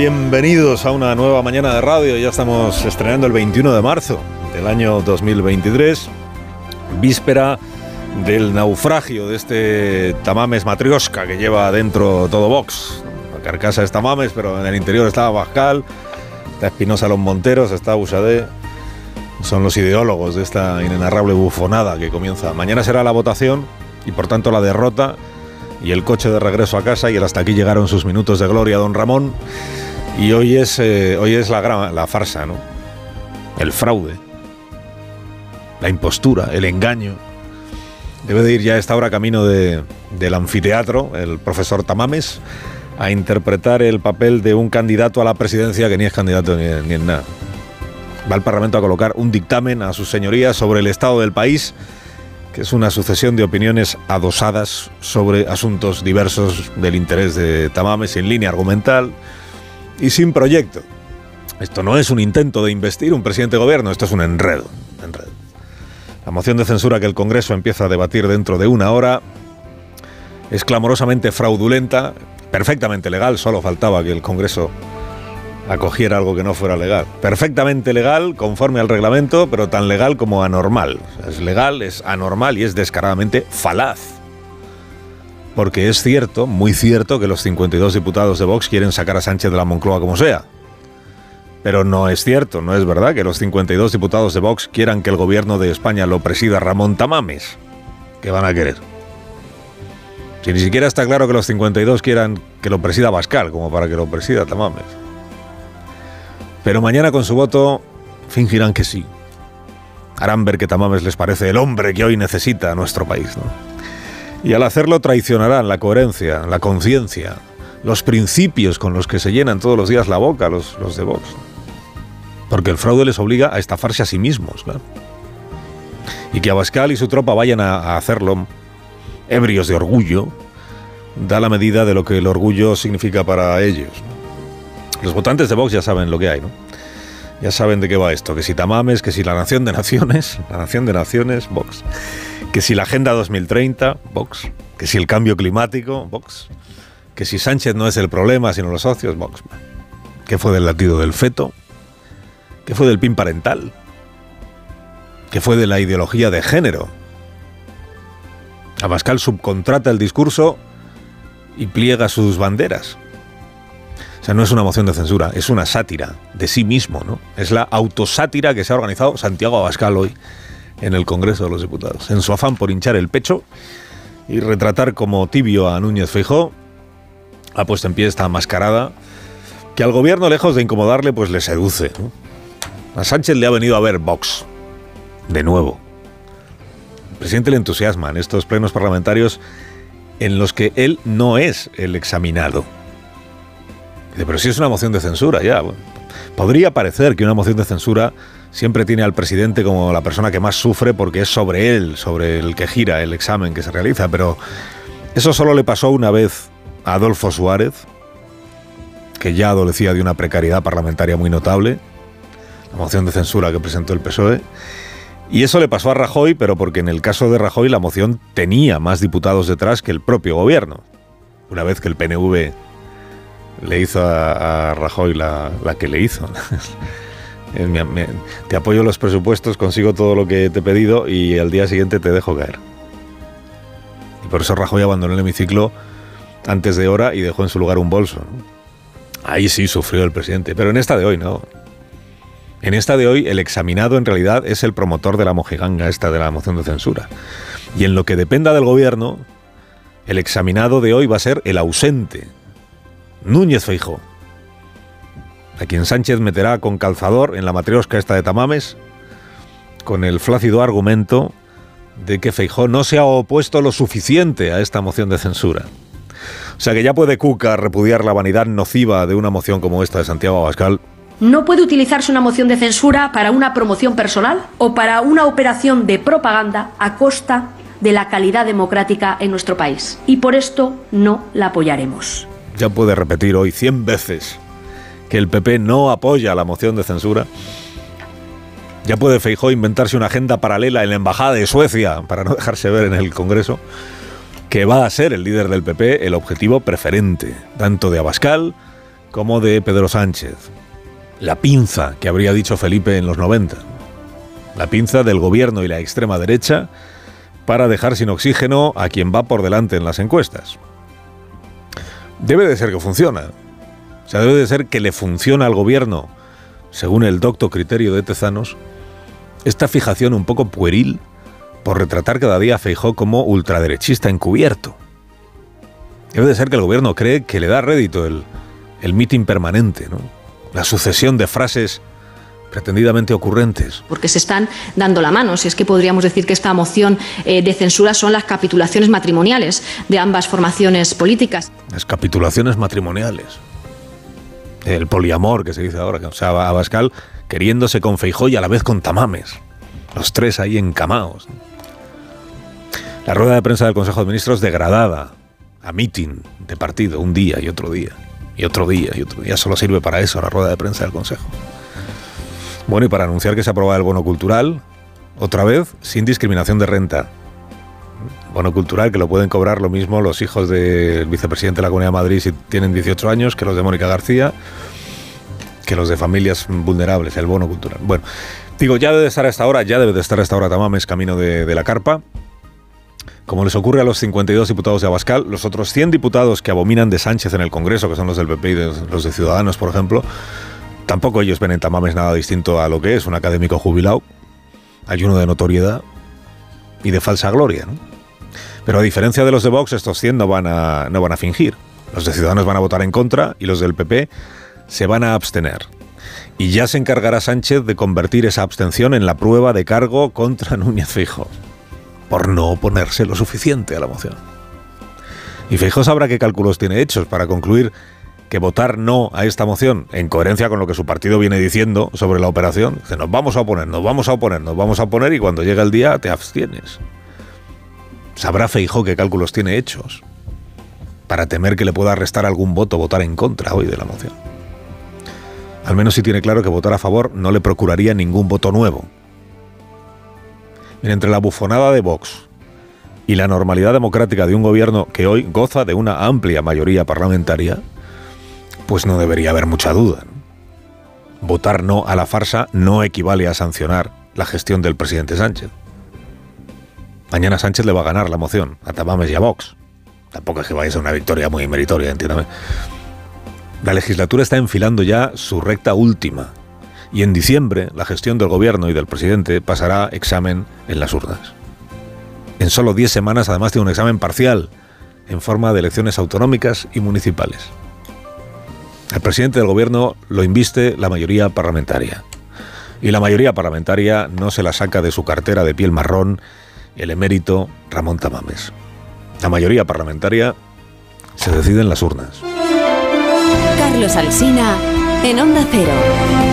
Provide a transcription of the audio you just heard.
Bienvenidos a una nueva mañana de radio. Ya estamos estrenando el 21 de marzo del año 2023, víspera del naufragio de este Tamames Matrioska que lleva adentro todo Vox. La carcasa es Tamames, pero en el interior está Bascal, está Espinosa Los Monteros, está Usadé. Son los ideólogos de esta inenarrable bufonada que comienza. Mañana será la votación y por tanto la derrota y el coche de regreso a casa y el hasta aquí llegaron sus minutos de gloria, don Ramón. Y hoy es, eh, hoy es la, farsa, ¿no? El fraude, la impostura, el engaño. Debe de ir ya a esta hora camino de, del anfiteatro, el profesor Tamames, a interpretar el papel de un candidato a la presidencia que ni es candidato ni, ni en nada. Va al Parlamento a colocar un dictamen a sus señorías sobre el estado del país que es una sucesión de opiniones adosadas sobre asuntos diversos del interés de Tamames, sin línea argumental y sin proyecto. Esto no es un intento de investir un presidente de gobierno, esto es un enredo, enredo. La moción de censura que el Congreso empieza a debatir dentro de una hora es clamorosamente fraudulenta, perfectamente legal, solo faltaba que el Congreso acogiera algo que no fuera legal. Perfectamente legal, conforme al reglamento, pero tan legal como anormal. Es legal, es anormal y es descaradamente falaz. Porque es cierto, muy cierto, que los 52 diputados de Vox quieren sacar a Sánchez de la Moncloa como sea. Pero no es cierto, no es verdad que los 52 diputados de Vox quieran que el gobierno de España lo presida Ramón Tamames. ¿Qué van a querer? Si ni siquiera está claro que los 52 quieran que lo presida Bascal, como para que lo presida Tamames. Pero mañana con su voto fingirán que sí. Harán ver que Tamames les parece el hombre que hoy necesita a nuestro país. ¿no? Y al hacerlo traicionarán la coherencia, la conciencia, los principios con los que se llenan todos los días la boca los, los de Vox. Porque el fraude les obliga a estafarse a sí mismos. Claro. Y que Abascal y su tropa vayan a, a hacerlo ebrios de orgullo, da la medida de lo que el orgullo significa para ellos. Los votantes de Vox ya saben lo que hay, ¿no? Ya saben de qué va esto, que si Tamames, que si la Nación de Naciones, la Nación de Naciones, Vox. Que si la Agenda 2030, Vox. Que si el cambio climático, Vox. Que si Sánchez no es el problema, sino los socios, Vox. ¿Qué fue del latido del feto? ¿Qué fue del PIN parental? ¿Qué fue de la ideología de género? Abascal subcontrata el discurso y pliega sus banderas. O sea, no es una moción de censura, es una sátira de sí mismo, ¿no? Es la autosátira que se ha organizado Santiago Abascal hoy en el Congreso de los Diputados. En su afán por hinchar el pecho y retratar como tibio a Núñez Feijó, ha puesto en pie esta mascarada que al gobierno, lejos de incomodarle, pues le seduce. A Sánchez le ha venido a ver Vox, de nuevo. El presidente le entusiasma en estos plenos parlamentarios en los que él no es el examinado. Pero si es una moción de censura, ya. Bueno, podría parecer que una moción de censura siempre tiene al presidente como la persona que más sufre porque es sobre él, sobre el que gira el examen que se realiza, pero eso solo le pasó una vez a Adolfo Suárez, que ya adolecía de una precariedad parlamentaria muy notable, la moción de censura que presentó el PSOE, y eso le pasó a Rajoy, pero porque en el caso de Rajoy la moción tenía más diputados detrás que el propio gobierno. Una vez que el PNV le hizo a, Rajoy la, que le hizo. te apoyo los presupuestos, consigo todo lo que te he pedido y al día siguiente te dejo caer. Y por eso Rajoy abandonó el hemiciclo antes de hora y dejó en su lugar un bolso. Ahí sí sufrió el presidente, pero en esta de hoy no. En esta de hoy el examinado en realidad es el promotor de la mojiganga esta de la moción de censura. Y en lo que dependa del gobierno, el examinado de hoy va a ser el ausente, Núñez Feijó, a quien Sánchez meterá con calzador en la matriosca esta de Tamames, con el flácido argumento de que Feijó no se ha opuesto lo suficiente a esta moción de censura. O sea que ya puede Cuca repudiar la vanidad nociva de una moción como esta de Santiago Abascal No puede utilizarse una moción de censura para una promoción personal o para una operación de propaganda a costa de la calidad democrática en nuestro país. Y por esto no la apoyaremos. Ya puede repetir hoy 100 veces que el PP no apoya la moción de censura. Ya puede Feijó inventarse una agenda paralela en la Embajada de Suecia para no dejarse ver en el Congreso, que va a ser el líder del PP el objetivo preferente, tanto de Abascal como de Pedro Sánchez. La pinza que habría dicho Felipe en los 90. La pinza del gobierno y la extrema derecha para dejar sin oxígeno a quien va por delante en las encuestas. Debe de ser que funciona. O sea, debe de ser que le funciona al gobierno, según el docto criterio de Tezanos, esta fijación un poco pueril por retratar cada día a Feijó como ultraderechista encubierto. Debe de ser que el gobierno cree que le da rédito el, el mitin permanente, ¿no? la sucesión de frases pretendidamente ocurrentes. Porque se están dando la mano. Si es que podríamos decir que esta moción eh, de censura son las capitulaciones matrimoniales de ambas formaciones políticas. Las capitulaciones matrimoniales. El poliamor que se dice ahora. O sea, Abascal queriéndose con Feijó y a la vez con Tamames. Los tres ahí encamados. La rueda de prensa del Consejo de Ministros degradada a mitin de partido un día y otro día. Y otro día y otro día. Solo sirve para eso la rueda de prensa del Consejo. Bueno, y para anunciar que se aprobado el bono cultural, otra vez, sin discriminación de renta. Bono cultural que lo pueden cobrar lo mismo los hijos del vicepresidente de la Comunidad de Madrid si tienen 18 años que los de Mónica García, que los de familias vulnerables, el bono cultural. Bueno, digo, ya debe de estar a esta hora, ya debe de estar a esta hora Tamames camino de, la carpa. Como les ocurre a los 52 diputados de Abascal, los otros 100 diputados que abominan de Sánchez en el Congreso, que son los del PP y los de Ciudadanos, por ejemplo, Tampoco ellos ven en Tamames nada distinto a lo que es un académico jubilado. Hay uno de notoriedad y de falsa gloria. ¿no? Pero a diferencia de los de Vox, estos 100 no van, a, no van a fingir. Los de Ciudadanos van a votar en contra y los del PP se van a abstener. Y ya se encargará Sánchez de convertir esa abstención en la prueba de cargo contra Núñez Fijo, por no oponerse lo suficiente a la moción. Y Fijo sabrá qué cálculos tiene hechos para concluir que votar no a esta moción, en coherencia con lo que su partido viene diciendo sobre la operación, que nos vamos a oponer, nos vamos a oponer, nos vamos a oponer y cuando llega el día te abstienes. Sabrá Feijó qué cálculos tiene hechos para temer que le pueda restar algún voto votar en contra hoy de la moción. Al menos si tiene claro que votar a favor no le procuraría ningún voto nuevo. entre la bufonada de Vox y la normalidad democrática de un gobierno que hoy goza de una amplia mayoría parlamentaria, pues no debería haber mucha duda. Votar no a la farsa no equivale a sancionar la gestión del presidente Sánchez. Mañana Sánchez le va a ganar la moción a Tamames y a Vox. Tampoco es que vaya a ser una victoria muy meritoria, entiéndame. La legislatura está enfilando ya su recta última. Y en diciembre la gestión del gobierno y del presidente pasará examen en las urnas. En solo 10 semanas además tiene un examen parcial en forma de elecciones autonómicas y municipales. El presidente del gobierno lo inviste la mayoría parlamentaria. Y la mayoría parlamentaria no se la saca de su cartera de piel marrón el emérito Ramón Tamames. La mayoría parlamentaria se decide en las urnas. Carlos Alsina en Onda Cero.